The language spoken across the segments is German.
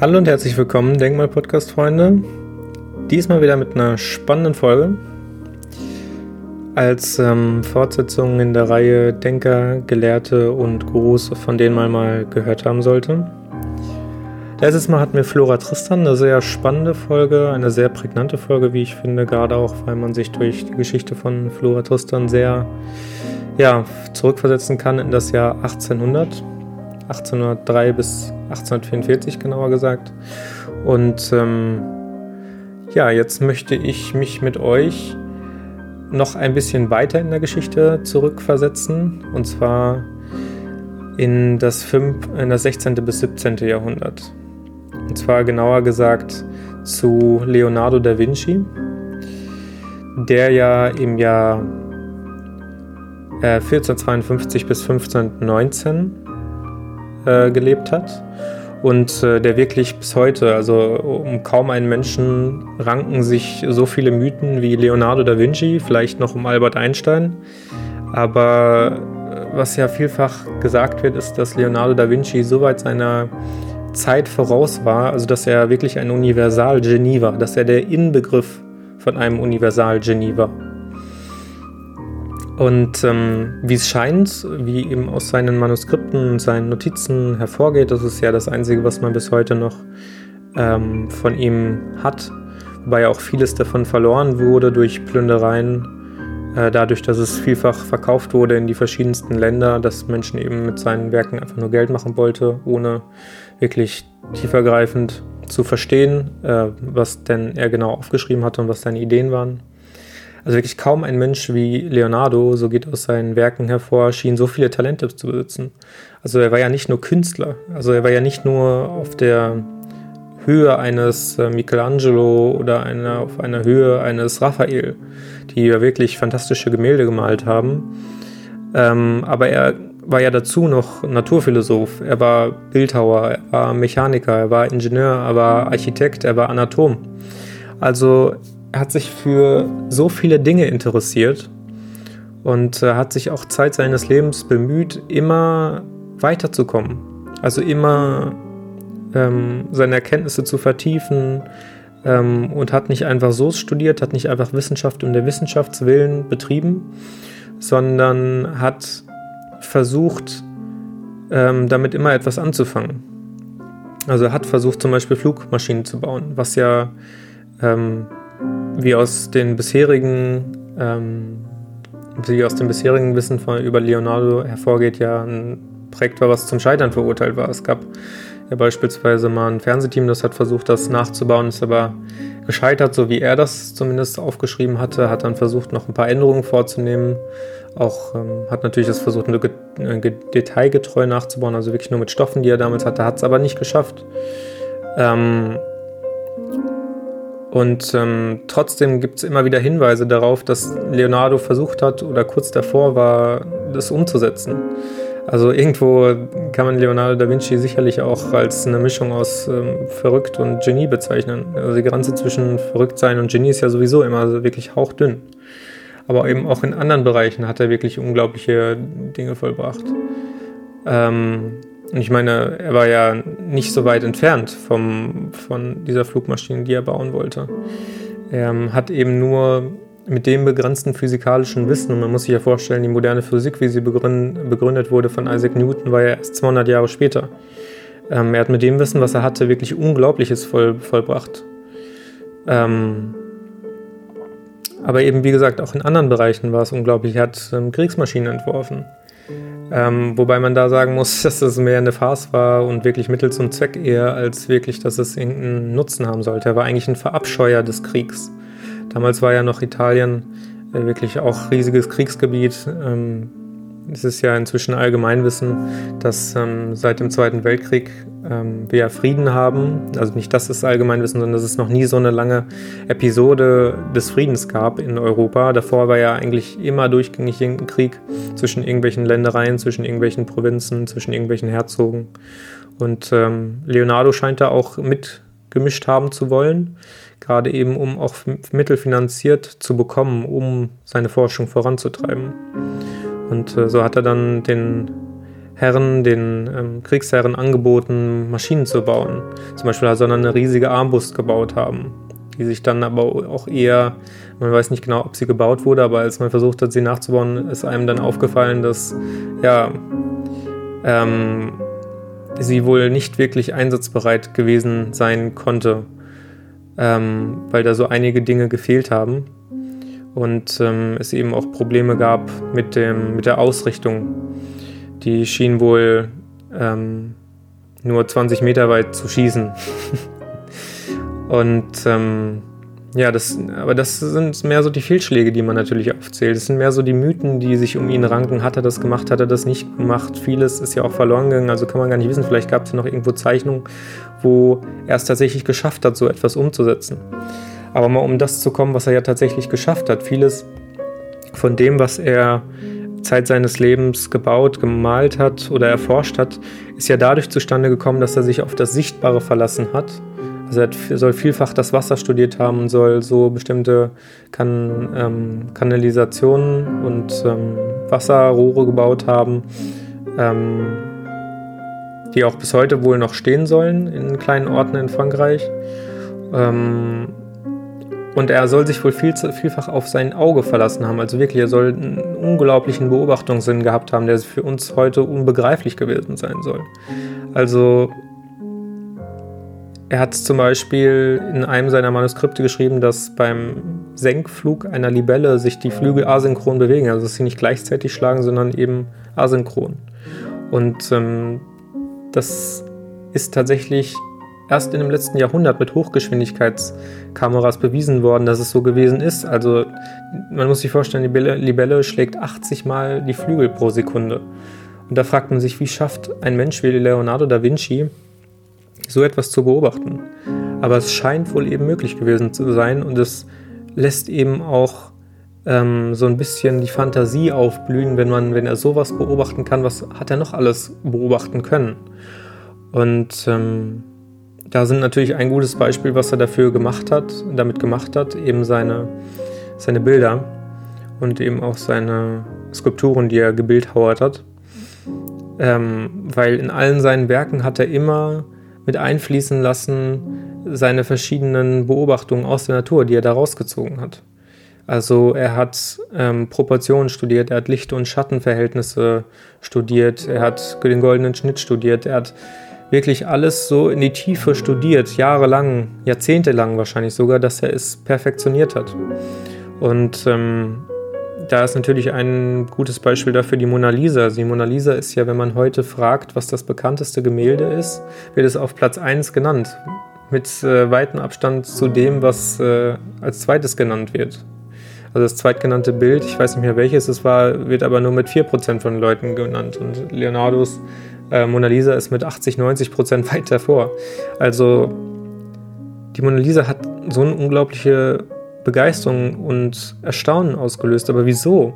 Hallo und herzlich willkommen, Denkmal-Podcast-Freunde. Diesmal wieder mit einer spannenden Folge. Als ähm, Fortsetzung in der Reihe Denker, Gelehrte und Gurus, von denen man mal gehört haben sollte. Letztes Mal hatten wir Flora Tristan, eine sehr spannende Folge, eine sehr prägnante Folge, wie ich finde, gerade auch, weil man sich durch die Geschichte von Flora Tristan sehr ja, zurückversetzen kann in das Jahr 1800. 1803 bis 1844 genauer gesagt. Und ähm, ja, jetzt möchte ich mich mit euch noch ein bisschen weiter in der Geschichte zurückversetzen. Und zwar in das, 5, in das 16. bis 17. Jahrhundert. Und zwar genauer gesagt zu Leonardo da Vinci, der ja im Jahr 1452 äh, bis 1519 äh, gelebt hat und äh, der wirklich bis heute, also um kaum einen Menschen ranken sich so viele Mythen wie Leonardo da Vinci, vielleicht noch um Albert Einstein. Aber äh, was ja vielfach gesagt wird, ist, dass Leonardo da Vinci so weit seiner Zeit voraus war, also dass er wirklich ein Universalgenie war, dass er der Inbegriff von einem Universalgenie war. Und ähm, wie es scheint, wie eben aus seinen Manuskripten und seinen Notizen hervorgeht, das ist ja das Einzige, was man bis heute noch ähm, von ihm hat, wobei auch vieles davon verloren wurde durch Plündereien, äh, dadurch, dass es vielfach verkauft wurde in die verschiedensten Länder, dass Menschen eben mit seinen Werken einfach nur Geld machen wollte, ohne wirklich tiefergreifend zu verstehen, äh, was denn er genau aufgeschrieben hatte und was seine Ideen waren. Also wirklich kaum ein Mensch wie Leonardo, so geht aus seinen Werken hervor, schien so viele Talente zu besitzen. Also er war ja nicht nur Künstler, also er war ja nicht nur auf der Höhe eines äh, Michelangelo oder einer, auf einer Höhe eines Raphael, die ja wirklich fantastische Gemälde gemalt haben. Ähm, aber er war ja dazu noch Naturphilosoph, er war Bildhauer, er war Mechaniker, er war Ingenieur, er war Architekt, er war Anatom. Also er hat sich für so viele Dinge interessiert und äh, hat sich auch Zeit seines Lebens bemüht, immer weiterzukommen. Also immer ähm, seine Erkenntnisse zu vertiefen ähm, und hat nicht einfach so studiert, hat nicht einfach Wissenschaft um der Wissenschaftswillen betrieben, sondern hat versucht, ähm, damit immer etwas anzufangen. Also er hat versucht zum Beispiel Flugmaschinen zu bauen, was ja ähm, wie aus den bisherigen, ähm, wie aus dem bisherigen Wissen von, über Leonardo hervorgeht, ja ein Projekt war, was zum Scheitern verurteilt war. Es gab ja beispielsweise mal ein Fernsehteam, das hat versucht, das nachzubauen, ist aber gescheitert, so wie er das zumindest aufgeschrieben hatte, hat dann versucht, noch ein paar Änderungen vorzunehmen. Auch ähm, hat natürlich das versucht, nur detailgetreu nachzubauen, also wirklich nur mit Stoffen, die er damals hatte, hat es aber nicht geschafft. Ähm, und ähm, trotzdem gibt es immer wieder Hinweise darauf, dass Leonardo versucht hat oder kurz davor war, das umzusetzen. Also irgendwo kann man Leonardo da Vinci sicherlich auch als eine Mischung aus ähm, verrückt und Genie bezeichnen. Also die Grenze zwischen Verrücktsein und Genie ist ja sowieso immer wirklich hauchdünn. Aber eben auch in anderen Bereichen hat er wirklich unglaubliche Dinge vollbracht. Ähm, und ich meine, er war ja nicht so weit entfernt vom, von dieser Flugmaschine, die er bauen wollte. Er hat eben nur mit dem begrenzten physikalischen Wissen, und man muss sich ja vorstellen, die moderne Physik, wie sie begründet wurde von Isaac Newton, war ja erst 200 Jahre später. Ähm, er hat mit dem Wissen, was er hatte, wirklich Unglaubliches voll, vollbracht. Ähm, aber eben, wie gesagt, auch in anderen Bereichen war es unglaublich. Er hat ähm, Kriegsmaschinen entworfen. Ähm, wobei man da sagen muss, dass das mehr eine Farce war und wirklich Mittel zum Zweck eher, als wirklich, dass es irgendeinen Nutzen haben sollte. Er war eigentlich ein Verabscheuer des Kriegs. Damals war ja noch Italien äh, wirklich auch riesiges Kriegsgebiet. Ähm, es ist ja inzwischen Allgemeinwissen, dass ähm, seit dem Zweiten Weltkrieg ähm, wir Frieden haben. Also nicht das ist Allgemeinwissen, sondern dass es noch nie so eine lange Episode des Friedens gab in Europa. Davor war ja eigentlich immer durchgängig irgendein Krieg zwischen irgendwelchen Ländereien, zwischen irgendwelchen Provinzen, zwischen irgendwelchen Herzogen. Und ähm, Leonardo scheint da auch mitgemischt haben zu wollen, gerade eben um auch Mittel finanziert zu bekommen, um seine Forschung voranzutreiben. Und äh, so hat er dann den Herren, den ähm, Kriegsherren angeboten, Maschinen zu bauen. Zum Beispiel soll er eine riesige Armbrust gebaut haben, die sich dann aber auch eher, man weiß nicht genau, ob sie gebaut wurde, aber als man versucht hat, sie nachzubauen, ist einem dann aufgefallen, dass ja, ähm, sie wohl nicht wirklich einsatzbereit gewesen sein konnte, ähm, weil da so einige Dinge gefehlt haben und ähm, es eben auch Probleme gab mit, dem, mit der Ausrichtung. Die schien wohl ähm, nur 20 Meter weit zu schießen. und ähm, ja, das, aber das sind mehr so die Fehlschläge, die man natürlich aufzählt. Das sind mehr so die Mythen, die sich um ihn ranken. Hat er das gemacht, hat er das nicht gemacht? Vieles ist ja auch verloren gegangen, also kann man gar nicht wissen. Vielleicht gab es ja noch irgendwo Zeichnungen, wo er es tatsächlich geschafft hat, so etwas umzusetzen. Aber mal um das zu kommen, was er ja tatsächlich geschafft hat. Vieles von dem, was er Zeit seines Lebens gebaut, gemalt hat oder erforscht hat, ist ja dadurch zustande gekommen, dass er sich auf das Sichtbare verlassen hat also er soll vielfach das Wasser studiert haben und soll so bestimmte kan ähm, Kanalisationen und ähm, Wasserrohre gebaut haben, ähm, die auch bis heute wohl noch stehen sollen in kleinen Orten in Frankreich. Ähm, und er soll sich wohl viel, vielfach auf sein Auge verlassen haben. Also wirklich, er soll einen unglaublichen Beobachtungssinn gehabt haben, der für uns heute unbegreiflich gewesen sein soll. Also er hat zum Beispiel in einem seiner Manuskripte geschrieben, dass beim Senkflug einer Libelle sich die Flügel asynchron bewegen, also dass sie nicht gleichzeitig schlagen, sondern eben asynchron. Und ähm, das ist tatsächlich erst in dem letzten Jahrhundert mit Hochgeschwindigkeitskameras bewiesen worden, dass es so gewesen ist. Also man muss sich vorstellen, die Libelle schlägt 80 Mal die Flügel pro Sekunde. Und da fragt man sich, wie schafft ein Mensch wie Leonardo da Vinci so etwas zu beobachten. Aber es scheint wohl eben möglich gewesen zu sein und es lässt eben auch ähm, so ein bisschen die Fantasie aufblühen, wenn man, wenn er sowas beobachten kann, was hat er noch alles beobachten können. Und ähm, da sind natürlich ein gutes Beispiel, was er dafür gemacht hat, damit gemacht hat, eben seine, seine Bilder und eben auch seine Skulpturen, die er gebildhauert hat. Ähm, weil in allen seinen Werken hat er immer mit einfließen lassen, seine verschiedenen Beobachtungen aus der Natur, die er da rausgezogen hat. Also er hat ähm, Proportionen studiert, er hat Licht- und Schattenverhältnisse studiert, er hat den goldenen Schnitt studiert, er hat wirklich alles so in die Tiefe studiert, jahrelang, jahrzehntelang wahrscheinlich sogar, dass er es perfektioniert hat. Und ähm, da ist natürlich ein gutes Beispiel dafür die Mona Lisa. Also die Mona Lisa ist ja, wenn man heute fragt, was das bekannteste Gemälde ist, wird es auf Platz 1 genannt. Mit äh, weitem Abstand zu dem, was äh, als zweites genannt wird. Also das zweitgenannte Bild, ich weiß nicht mehr welches es war, wird aber nur mit 4% von Leuten genannt. Und Leonardos äh, Mona Lisa ist mit 80, 90% weit davor. Also die Mona Lisa hat so eine unglaubliche Begeisterung und Erstaunen ausgelöst. Aber wieso?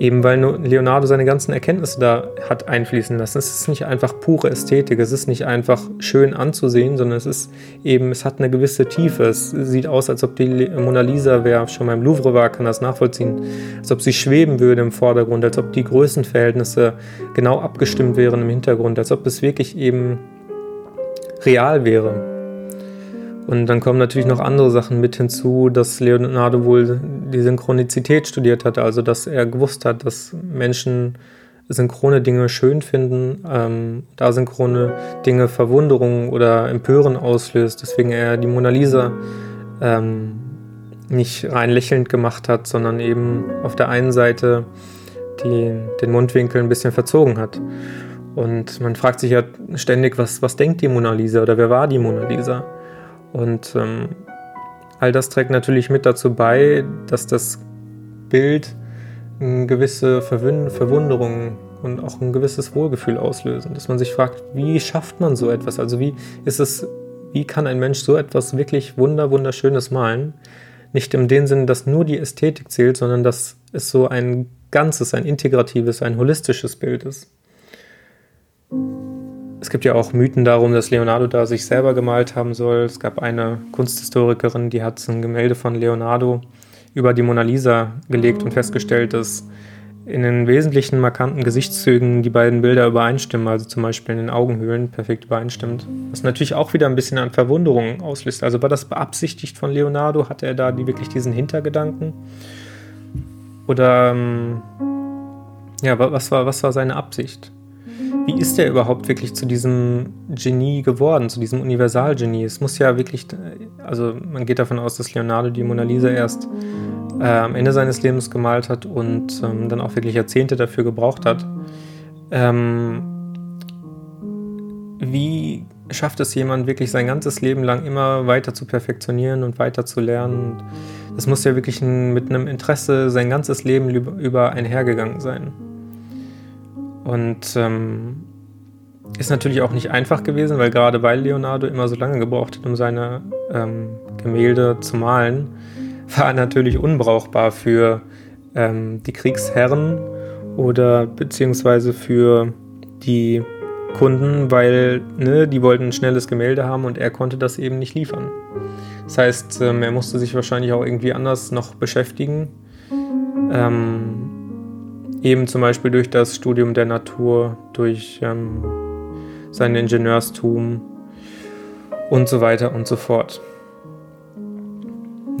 Eben weil Leonardo seine ganzen Erkenntnisse da hat einfließen lassen. Es ist nicht einfach pure Ästhetik, es ist nicht einfach schön anzusehen, sondern es ist eben, es hat eine gewisse Tiefe. Es sieht aus, als ob die Mona Lisa, wer schon mal im Louvre war, kann das nachvollziehen, als ob sie schweben würde im Vordergrund, als ob die Größenverhältnisse genau abgestimmt wären im Hintergrund, als ob es wirklich eben real wäre. Und dann kommen natürlich noch andere Sachen mit hinzu, dass Leonardo wohl die Synchronizität studiert hat, also dass er gewusst hat, dass Menschen synchrone Dinge schön finden, ähm, asynchrone Dinge Verwunderung oder Empören auslöst, deswegen er die Mona Lisa ähm, nicht rein lächelnd gemacht hat, sondern eben auf der einen Seite die, den Mundwinkel ein bisschen verzogen hat. Und man fragt sich ja ständig, was, was denkt die Mona Lisa oder wer war die Mona Lisa? Und ähm, all das trägt natürlich mit dazu bei, dass das Bild eine gewisse Verwunderung und auch ein gewisses Wohlgefühl auslösen. Dass man sich fragt, wie schafft man so etwas? Also wie ist es, wie kann ein Mensch so etwas wirklich wunder, wunderschönes malen? Nicht in dem Sinne, dass nur die Ästhetik zählt, sondern dass es so ein ganzes, ein integratives, ein holistisches Bild ist. Es gibt ja auch Mythen darum, dass Leonardo da sich selber gemalt haben soll. Es gab eine Kunsthistorikerin, die hat ein Gemälde von Leonardo über die Mona Lisa gelegt und festgestellt, dass in den wesentlichen markanten Gesichtszügen die beiden Bilder übereinstimmen, also zum Beispiel in den Augenhöhlen perfekt übereinstimmt. Was natürlich auch wieder ein bisschen an Verwunderung auslöst. Also war das beabsichtigt von Leonardo? Hatte er da die, wirklich diesen Hintergedanken? Oder ähm, ja, was war, was war seine Absicht? Wie ist er überhaupt wirklich zu diesem Genie geworden, zu diesem Universalgenie? Es muss ja wirklich, also man geht davon aus, dass Leonardo die Mona Lisa erst äh, am Ende seines Lebens gemalt hat und ähm, dann auch wirklich Jahrzehnte dafür gebraucht hat. Ähm, wie schafft es jemand wirklich sein ganzes Leben lang immer weiter zu perfektionieren und weiter zu lernen? Das muss ja wirklich ein, mit einem Interesse sein ganzes Leben über, über einhergegangen sein. Und ähm, ist natürlich auch nicht einfach gewesen, weil gerade weil Leonardo immer so lange gebraucht hat, um seine ähm, Gemälde zu malen, war er natürlich unbrauchbar für ähm, die Kriegsherren oder beziehungsweise für die Kunden, weil ne, die wollten ein schnelles Gemälde haben und er konnte das eben nicht liefern. Das heißt, ähm, er musste sich wahrscheinlich auch irgendwie anders noch beschäftigen. Ähm, eben zum Beispiel durch das Studium der Natur, durch ähm, sein Ingenieurstum und so weiter und so fort.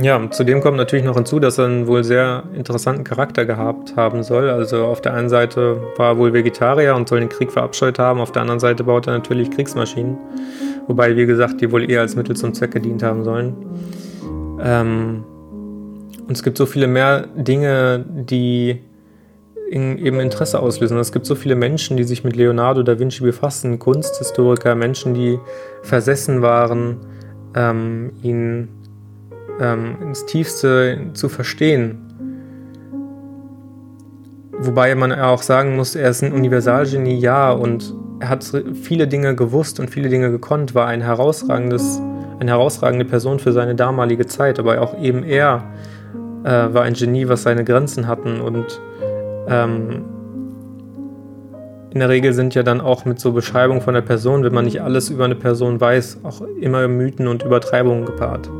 Ja, zudem kommt natürlich noch hinzu, dass er einen wohl sehr interessanten Charakter gehabt haben soll. Also auf der einen Seite war er wohl Vegetarier und soll den Krieg verabscheut haben, auf der anderen Seite baut er natürlich Kriegsmaschinen. Wobei, wie gesagt, die wohl eher als Mittel zum Zweck gedient haben sollen. Ähm, und es gibt so viele mehr Dinge, die eben Interesse auslösen. Es gibt so viele Menschen, die sich mit Leonardo da Vinci befassen, Kunsthistoriker, Menschen, die versessen waren, ähm, ihn ähm, ins Tiefste zu verstehen. Wobei man auch sagen muss, er ist ein Universalgenie, ja, und er hat viele Dinge gewusst und viele Dinge gekonnt, war ein herausragendes, eine herausragende Person für seine damalige Zeit, aber auch eben er äh, war ein Genie, was seine Grenzen hatten und ähm, in der Regel sind ja dann auch mit so Beschreibungen von der Person, wenn man nicht alles über eine Person weiß, auch immer Mythen und Übertreibungen gepaart.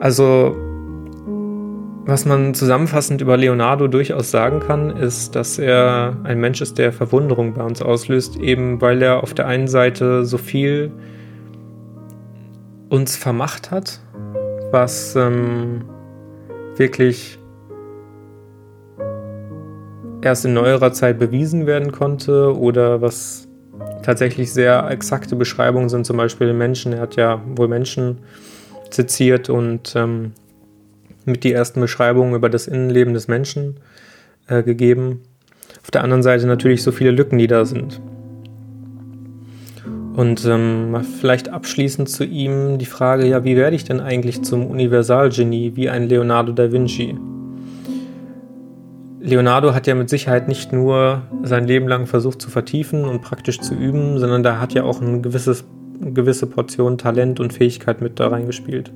Also, was man zusammenfassend über Leonardo durchaus sagen kann, ist, dass er ein Mensch ist, der Verwunderung bei uns auslöst, eben weil er auf der einen Seite so viel uns vermacht hat, was ähm, wirklich erst in neuerer Zeit bewiesen werden konnte oder was tatsächlich sehr exakte Beschreibungen sind, zum Beispiel Menschen. Er hat ja wohl Menschen seziert und ähm, mit die ersten Beschreibungen über das Innenleben des Menschen äh, gegeben. Auf der anderen Seite natürlich so viele Lücken, die da sind. Und ähm, vielleicht abschließend zu ihm die Frage, ja, wie werde ich denn eigentlich zum Universalgenie wie ein Leonardo da Vinci? Leonardo hat ja mit Sicherheit nicht nur sein Leben lang versucht zu vertiefen und praktisch zu üben, sondern da hat ja auch ein gewisses, eine gewisse Portion Talent und Fähigkeit mit da reingespielt.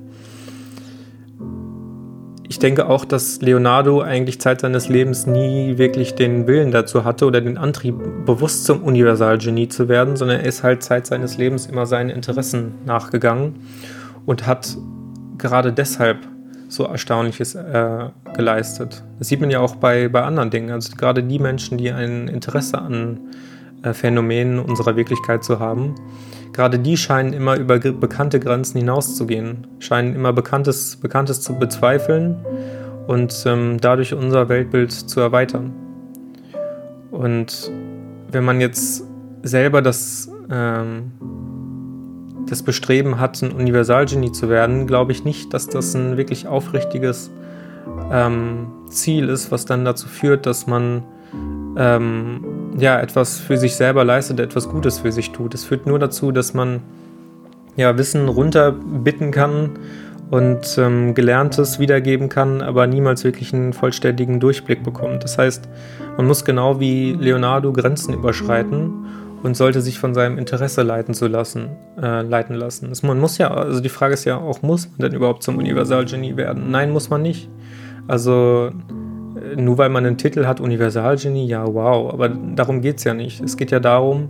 Ich denke auch, dass Leonardo eigentlich Zeit seines Lebens nie wirklich den Willen dazu hatte oder den Antrieb, bewusst zum Universalgenie zu werden, sondern er ist halt Zeit seines Lebens immer seinen Interessen nachgegangen und hat gerade deshalb so Erstaunliches äh, geleistet. Das sieht man ja auch bei, bei anderen Dingen. Also gerade die Menschen, die ein Interesse an äh, Phänomenen unserer Wirklichkeit zu haben, gerade die scheinen immer über bekannte Grenzen hinauszugehen, scheinen immer Bekanntes, Bekanntes zu bezweifeln und ähm, dadurch unser Weltbild zu erweitern. Und wenn man jetzt selber das ähm, das Bestreben hat, ein Universalgenie zu werden, glaube ich nicht, dass das ein wirklich aufrichtiges ähm, Ziel ist, was dann dazu führt, dass man ähm, ja etwas für sich selber leistet, etwas Gutes für sich tut. Es führt nur dazu, dass man ja Wissen runterbitten kann und ähm, Gelerntes wiedergeben kann, aber niemals wirklich einen vollständigen Durchblick bekommt. Das heißt, man muss genau wie Leonardo Grenzen überschreiten und sollte sich von seinem Interesse leiten zu lassen, äh, leiten lassen. Das, man muss ja, also die Frage ist ja auch, muss man denn überhaupt zum Universalgenie werden? Nein, muss man nicht. Also äh, nur weil man einen Titel hat, Universalgenie, ja, wow, aber darum geht es ja nicht. Es geht ja darum,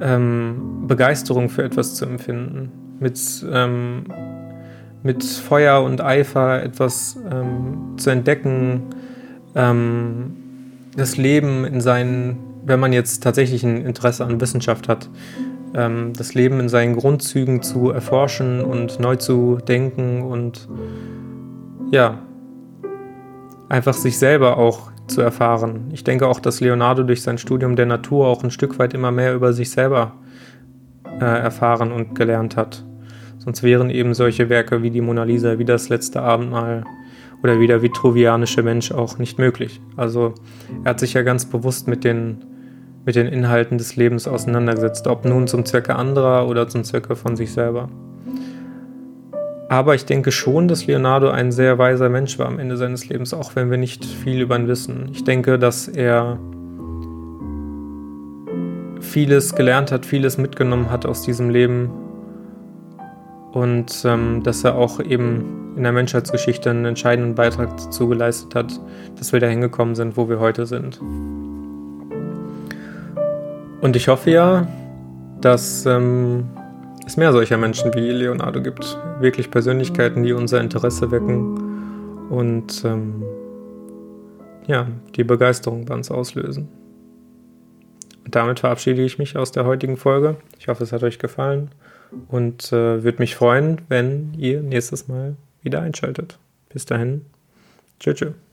ähm, Begeisterung für etwas zu empfinden, mit, ähm, mit Feuer und Eifer etwas ähm, zu entdecken, ähm, das Leben in seinen, wenn man jetzt tatsächlich ein Interesse an Wissenschaft hat, ähm, das Leben in seinen Grundzügen zu erforschen und neu zu denken und ja, einfach sich selber auch zu erfahren. Ich denke auch, dass Leonardo durch sein Studium der Natur auch ein Stück weit immer mehr über sich selber äh, erfahren und gelernt hat. Sonst wären eben solche Werke wie die Mona Lisa, wie das letzte Abendmahl oder wie der vitruvianische Mensch auch nicht möglich. Also er hat sich ja ganz bewusst mit den, mit den Inhalten des Lebens auseinandergesetzt, ob nun zum Zwecke anderer oder zum Zwecke von sich selber. Aber ich denke schon, dass Leonardo ein sehr weiser Mensch war am Ende seines Lebens, auch wenn wir nicht viel über ihn wissen. Ich denke, dass er vieles gelernt hat, vieles mitgenommen hat aus diesem Leben und ähm, dass er auch eben in der Menschheitsgeschichte einen entscheidenden Beitrag dazu geleistet hat, dass wir dahin gekommen sind, wo wir heute sind. Und ich hoffe ja, dass ähm, es mehr solcher Menschen wie Leonardo gibt, wirklich Persönlichkeiten, die unser Interesse wecken und ähm, ja, die Begeisterung bei uns auslösen. Und damit verabschiede ich mich aus der heutigen Folge. Ich hoffe, es hat euch gefallen und äh, würde mich freuen, wenn ihr nächstes Mal wieder einschaltet. Bis dahin, tschüss. tschüss.